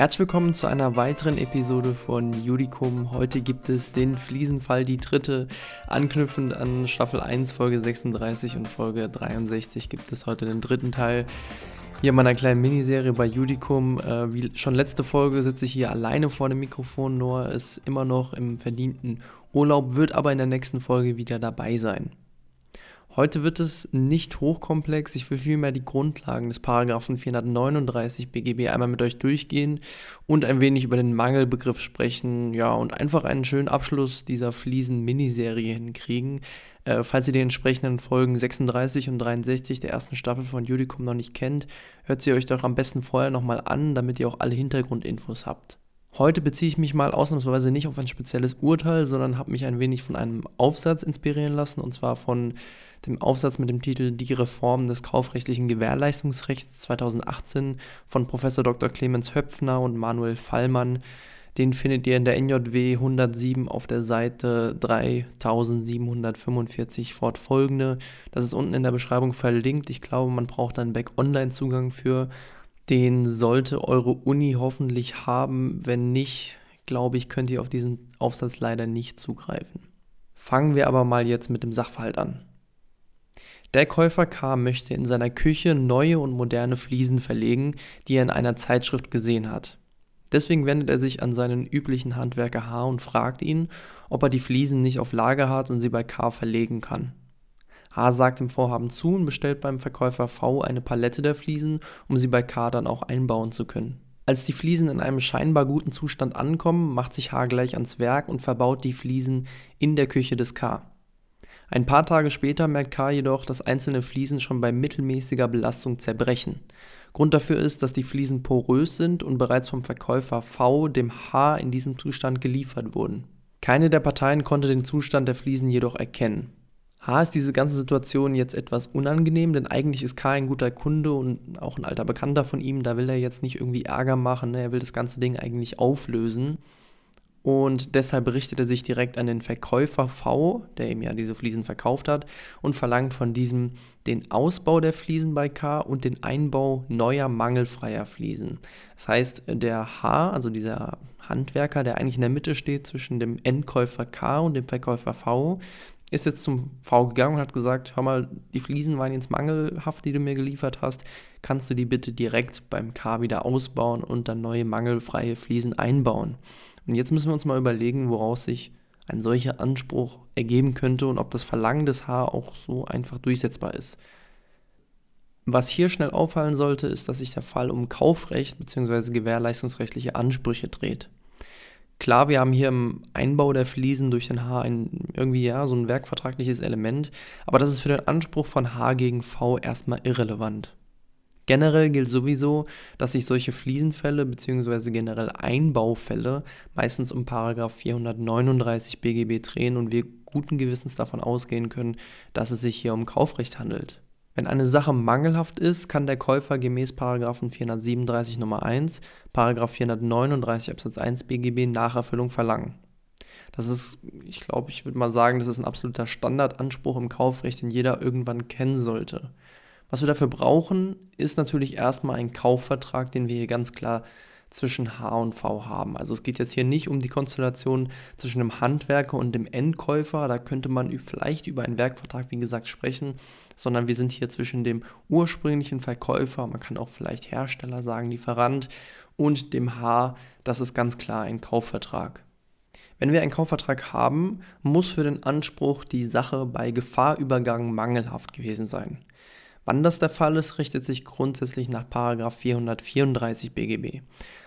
Herzlich willkommen zu einer weiteren Episode von Judicum. Heute gibt es den Fliesenfall, die dritte. Anknüpfend an Staffel 1, Folge 36 und Folge 63 gibt es heute den dritten Teil hier in meiner kleinen Miniserie bei Judicum. Äh, wie schon letzte Folge sitze ich hier alleine vor dem Mikrofon. Noah ist immer noch im verdienten Urlaub, wird aber in der nächsten Folge wieder dabei sein. Heute wird es nicht hochkomplex, ich will vielmehr die Grundlagen des Paragraphen 439 BGB einmal mit euch durchgehen und ein wenig über den Mangelbegriff sprechen, ja, und einfach einen schönen Abschluss dieser Fliesen-Miniserie hinkriegen. Äh, falls ihr die entsprechenden Folgen 36 und 63 der ersten Staffel von Judicum noch nicht kennt, hört sie euch doch am besten vorher nochmal an, damit ihr auch alle Hintergrundinfos habt. Heute beziehe ich mich mal ausnahmsweise nicht auf ein spezielles Urteil, sondern habe mich ein wenig von einem Aufsatz inspirieren lassen, und zwar von dem Aufsatz mit dem Titel Die Reform des kaufrechtlichen Gewährleistungsrechts 2018 von Professor Dr. Clemens Höpfner und Manuel Fallmann. Den findet ihr in der NJW 107 auf der Seite 3745 fortfolgende. Das ist unten in der Beschreibung verlinkt. Ich glaube, man braucht einen Back-Online-Zugang für. Den sollte eure Uni hoffentlich haben. Wenn nicht, glaube ich, könnt ihr auf diesen Aufsatz leider nicht zugreifen. Fangen wir aber mal jetzt mit dem Sachverhalt an. Der Käufer K. möchte in seiner Küche neue und moderne Fliesen verlegen, die er in einer Zeitschrift gesehen hat. Deswegen wendet er sich an seinen üblichen Handwerker H. und fragt ihn, ob er die Fliesen nicht auf Lager hat und sie bei K. verlegen kann. H. sagt dem Vorhaben zu und bestellt beim Verkäufer V. eine Palette der Fliesen, um sie bei K. dann auch einbauen zu können. Als die Fliesen in einem scheinbar guten Zustand ankommen, macht sich H. gleich ans Werk und verbaut die Fliesen in der Küche des K. Ein paar Tage später merkt K. jedoch, dass einzelne Fliesen schon bei mittelmäßiger Belastung zerbrechen. Grund dafür ist, dass die Fliesen porös sind und bereits vom Verkäufer V dem H in diesem Zustand geliefert wurden. Keine der Parteien konnte den Zustand der Fliesen jedoch erkennen. H ist diese ganze Situation jetzt etwas unangenehm, denn eigentlich ist K ein guter Kunde und auch ein alter Bekannter von ihm, da will er jetzt nicht irgendwie Ärger machen, ne? er will das ganze Ding eigentlich auflösen und deshalb richtet er sich direkt an den Verkäufer V, der ihm ja diese Fliesen verkauft hat, und verlangt von diesem den Ausbau der Fliesen bei K und den Einbau neuer mangelfreier Fliesen. Das heißt, der H, also dieser Handwerker, der eigentlich in der Mitte steht zwischen dem Endkäufer K und dem Verkäufer V, ist jetzt zum V gegangen und hat gesagt, hör mal, die Fliesen waren jetzt mangelhaft, die du mir geliefert hast, kannst du die bitte direkt beim K wieder ausbauen und dann neue mangelfreie Fliesen einbauen. Und jetzt müssen wir uns mal überlegen, woraus sich ein solcher Anspruch ergeben könnte und ob das Verlangen des H auch so einfach durchsetzbar ist. Was hier schnell auffallen sollte, ist, dass sich der Fall um Kaufrecht bzw. gewährleistungsrechtliche Ansprüche dreht. Klar, wir haben hier im Einbau der Fliesen durch den H ein, irgendwie ja so ein werkvertragliches Element, aber das ist für den Anspruch von H gegen V erstmal irrelevant. Generell gilt sowieso, dass sich solche Fliesenfälle bzw. generell Einbaufälle meistens um 439 BGB drehen und wir guten Gewissens davon ausgehen können, dass es sich hier um Kaufrecht handelt. Wenn eine Sache mangelhaft ist, kann der Käufer gemäß 437 Nummer 1, 439 Absatz 1 BGB Nacherfüllung verlangen. Das ist, ich glaube, ich würde mal sagen, das ist ein absoluter Standardanspruch im Kaufrecht, den jeder irgendwann kennen sollte. Was wir dafür brauchen, ist natürlich erstmal ein Kaufvertrag, den wir hier ganz klar zwischen H und V haben. Also es geht jetzt hier nicht um die Konstellation zwischen dem Handwerker und dem Endkäufer, da könnte man vielleicht über einen Werkvertrag, wie gesagt, sprechen, sondern wir sind hier zwischen dem ursprünglichen Verkäufer, man kann auch vielleicht Hersteller sagen, Lieferant, und dem H, das ist ganz klar ein Kaufvertrag. Wenn wir einen Kaufvertrag haben, muss für den Anspruch die Sache bei Gefahrübergang mangelhaft gewesen sein. Wann das der Fall ist, richtet sich grundsätzlich nach 434 BGB.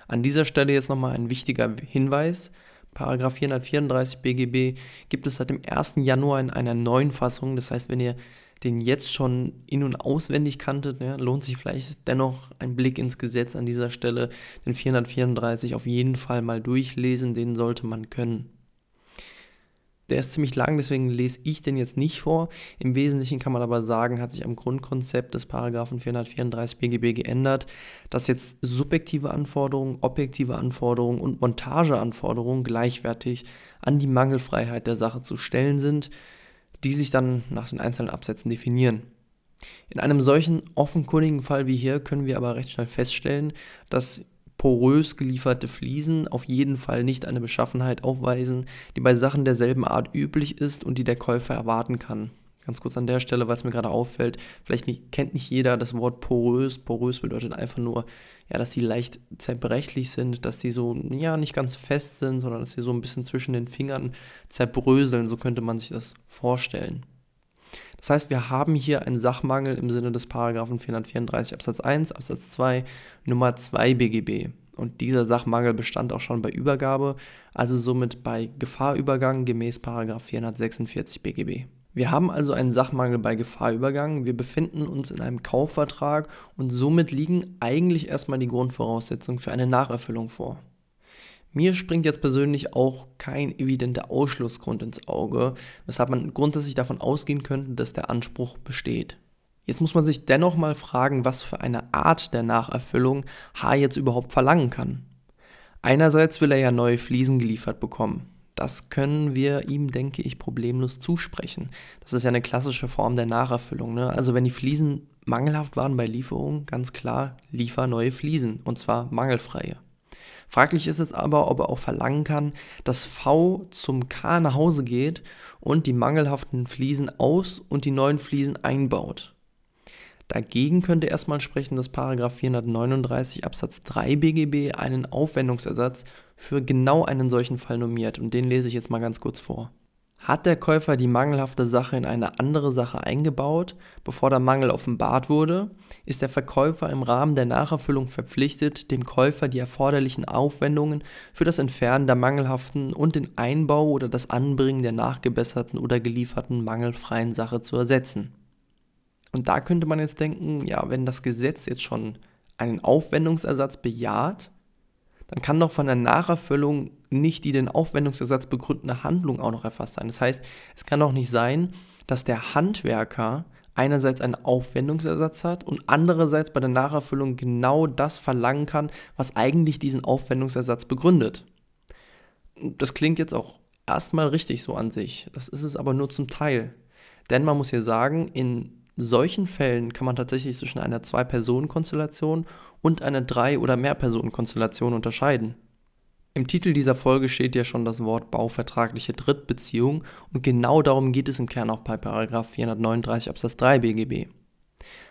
An dieser Stelle jetzt nochmal ein wichtiger Hinweis. 434 BGB gibt es seit dem 1. Januar in einer neuen Fassung. Das heißt, wenn ihr den jetzt schon in- und auswendig kanntet, ja, lohnt sich vielleicht dennoch ein Blick ins Gesetz an dieser Stelle. Den 434 auf jeden Fall mal durchlesen, den sollte man können. Der ist ziemlich lang, deswegen lese ich den jetzt nicht vor. Im Wesentlichen kann man aber sagen, hat sich am Grundkonzept des Paragraphen 434 BGB geändert, dass jetzt subjektive Anforderungen, objektive Anforderungen und Montageanforderungen gleichwertig an die Mangelfreiheit der Sache zu stellen sind, die sich dann nach den einzelnen Absätzen definieren. In einem solchen offenkundigen Fall wie hier können wir aber recht schnell feststellen, dass porös gelieferte Fliesen auf jeden Fall nicht eine Beschaffenheit aufweisen, die bei Sachen derselben Art üblich ist und die der Käufer erwarten kann. Ganz kurz an der Stelle, weil es mir gerade auffällt, vielleicht nicht, kennt nicht jeder das Wort porös. Porös bedeutet einfach nur, ja, dass die leicht zerbrechlich sind, dass die so, ja, nicht ganz fest sind, sondern dass sie so ein bisschen zwischen den Fingern zerbröseln. So könnte man sich das vorstellen. Das heißt, wir haben hier einen Sachmangel im Sinne des Paragraphen 434 Absatz 1, Absatz 2, Nummer 2 BGB. Und dieser Sachmangel bestand auch schon bei Übergabe, also somit bei Gefahrübergang gemäß Paragraph 446 BGB. Wir haben also einen Sachmangel bei Gefahrübergang, wir befinden uns in einem Kaufvertrag und somit liegen eigentlich erstmal die Grundvoraussetzungen für eine Nacherfüllung vor. Mir springt jetzt persönlich auch kein evidenter Ausschlussgrund ins Auge, weshalb man grundsätzlich davon ausgehen könnte, dass der Anspruch besteht. Jetzt muss man sich dennoch mal fragen, was für eine Art der Nacherfüllung H jetzt überhaupt verlangen kann. Einerseits will er ja neue Fliesen geliefert bekommen. Das können wir ihm, denke ich, problemlos zusprechen. Das ist ja eine klassische Form der Nacherfüllung. Ne? Also wenn die Fliesen mangelhaft waren bei Lieferungen, ganz klar, liefer neue Fliesen und zwar mangelfreie. Fraglich ist es aber, ob er auch verlangen kann, dass V zum K nach Hause geht und die mangelhaften Fliesen aus und die neuen Fliesen einbaut. Dagegen könnte erstmal sprechen, dass 439 Absatz 3 BGB einen Aufwendungsersatz für genau einen solchen Fall normiert und den lese ich jetzt mal ganz kurz vor. Hat der Käufer die mangelhafte Sache in eine andere Sache eingebaut, bevor der Mangel offenbart wurde, ist der Verkäufer im Rahmen der Nacherfüllung verpflichtet, dem Käufer die erforderlichen Aufwendungen für das Entfernen der mangelhaften und den Einbau oder das Anbringen der nachgebesserten oder gelieferten mangelfreien Sache zu ersetzen. Und da könnte man jetzt denken, ja, wenn das Gesetz jetzt schon einen Aufwendungsersatz bejaht, dann kann doch von der Nacherfüllung nicht die den Aufwendungsersatz begründende Handlung auch noch erfasst sein. Das heißt, es kann doch nicht sein, dass der Handwerker einerseits einen Aufwendungsersatz hat und andererseits bei der Nacherfüllung genau das verlangen kann, was eigentlich diesen Aufwendungsersatz begründet. Das klingt jetzt auch erstmal richtig so an sich. Das ist es aber nur zum Teil. Denn man muss hier sagen, in solchen Fällen kann man tatsächlich zwischen einer Zwei-Personen-Konstellation und einer Drei- oder Mehr-Personen-Konstellation unterscheiden. Im Titel dieser Folge steht ja schon das Wort bauvertragliche Drittbeziehung und genau darum geht es im Kern auch bei 439 Absatz 3 BGB.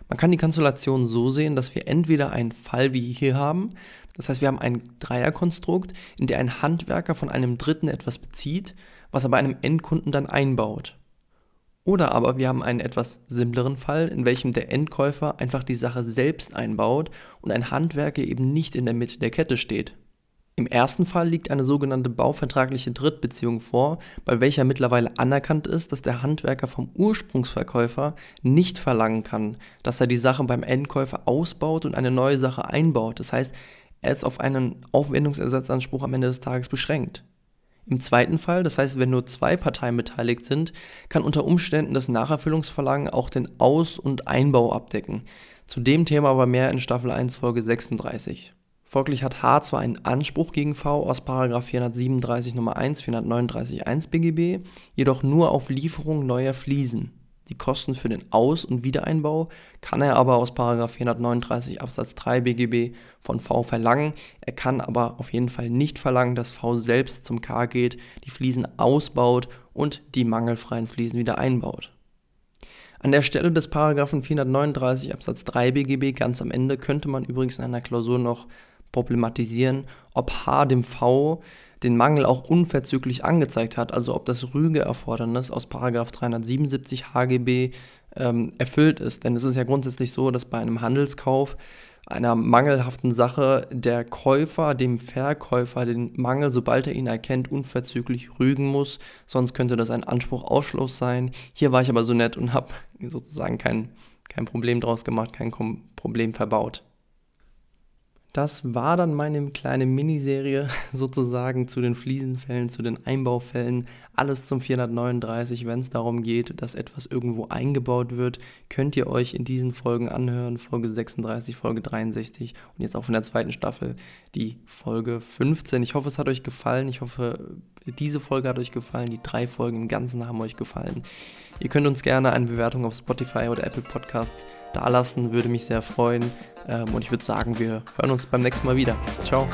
Man kann die Konstellation so sehen, dass wir entweder einen Fall wie hier haben, das heißt wir haben ein Dreierkonstrukt, in der ein Handwerker von einem Dritten etwas bezieht, was er bei einem Endkunden dann einbaut. Oder aber wir haben einen etwas simpleren Fall, in welchem der Endkäufer einfach die Sache selbst einbaut und ein Handwerker eben nicht in der Mitte der Kette steht. Im ersten Fall liegt eine sogenannte bauvertragliche Drittbeziehung vor, bei welcher mittlerweile anerkannt ist, dass der Handwerker vom Ursprungsverkäufer nicht verlangen kann, dass er die Sache beim Endkäufer ausbaut und eine neue Sache einbaut. Das heißt, er ist auf einen Aufwendungsersatzanspruch am Ende des Tages beschränkt. Im zweiten Fall, das heißt, wenn nur zwei Parteien beteiligt sind, kann unter Umständen das Nacherfüllungsverlangen auch den Aus- und Einbau abdecken. Zu dem Thema aber mehr in Staffel 1 Folge 36. Folglich hat H zwar einen Anspruch gegen V aus 437 Nummer 1 439 1 BGB, jedoch nur auf Lieferung neuer Fliesen. Die Kosten für den Aus- und Wiedereinbau kann er aber aus 439 Absatz 3 BGB von V verlangen. Er kann aber auf jeden Fall nicht verlangen, dass V selbst zum K geht, die Fliesen ausbaut und die mangelfreien Fliesen wieder einbaut. An der Stelle des Paragraphen 439 Absatz 3 BGB ganz am Ende könnte man übrigens in einer Klausur noch problematisieren, ob H dem V den Mangel auch unverzüglich angezeigt hat, also ob das Rügeerfordernis aus 377 HGB ähm, erfüllt ist. Denn es ist ja grundsätzlich so, dass bei einem Handelskauf einer mangelhaften Sache der Käufer dem Verkäufer den Mangel, sobald er ihn erkennt, unverzüglich rügen muss. Sonst könnte das ein Anspruch-Ausschluss sein. Hier war ich aber so nett und habe sozusagen kein, kein Problem draus gemacht, kein Problem verbaut. Das war dann meine kleine Miniserie sozusagen zu den Fliesenfällen, zu den Einbaufällen. Alles zum 439. Wenn es darum geht, dass etwas irgendwo eingebaut wird, könnt ihr euch in diesen Folgen anhören. Folge 36, Folge 63 und jetzt auch in der zweiten Staffel die Folge 15. Ich hoffe, es hat euch gefallen. Ich hoffe, diese Folge hat euch gefallen. Die drei Folgen im Ganzen haben euch gefallen. Ihr könnt uns gerne eine Bewertung auf Spotify oder Apple Podcasts da lassen, würde mich sehr freuen. Ähm, und ich würde sagen, wir hören uns beim nächsten Mal wieder. Ciao.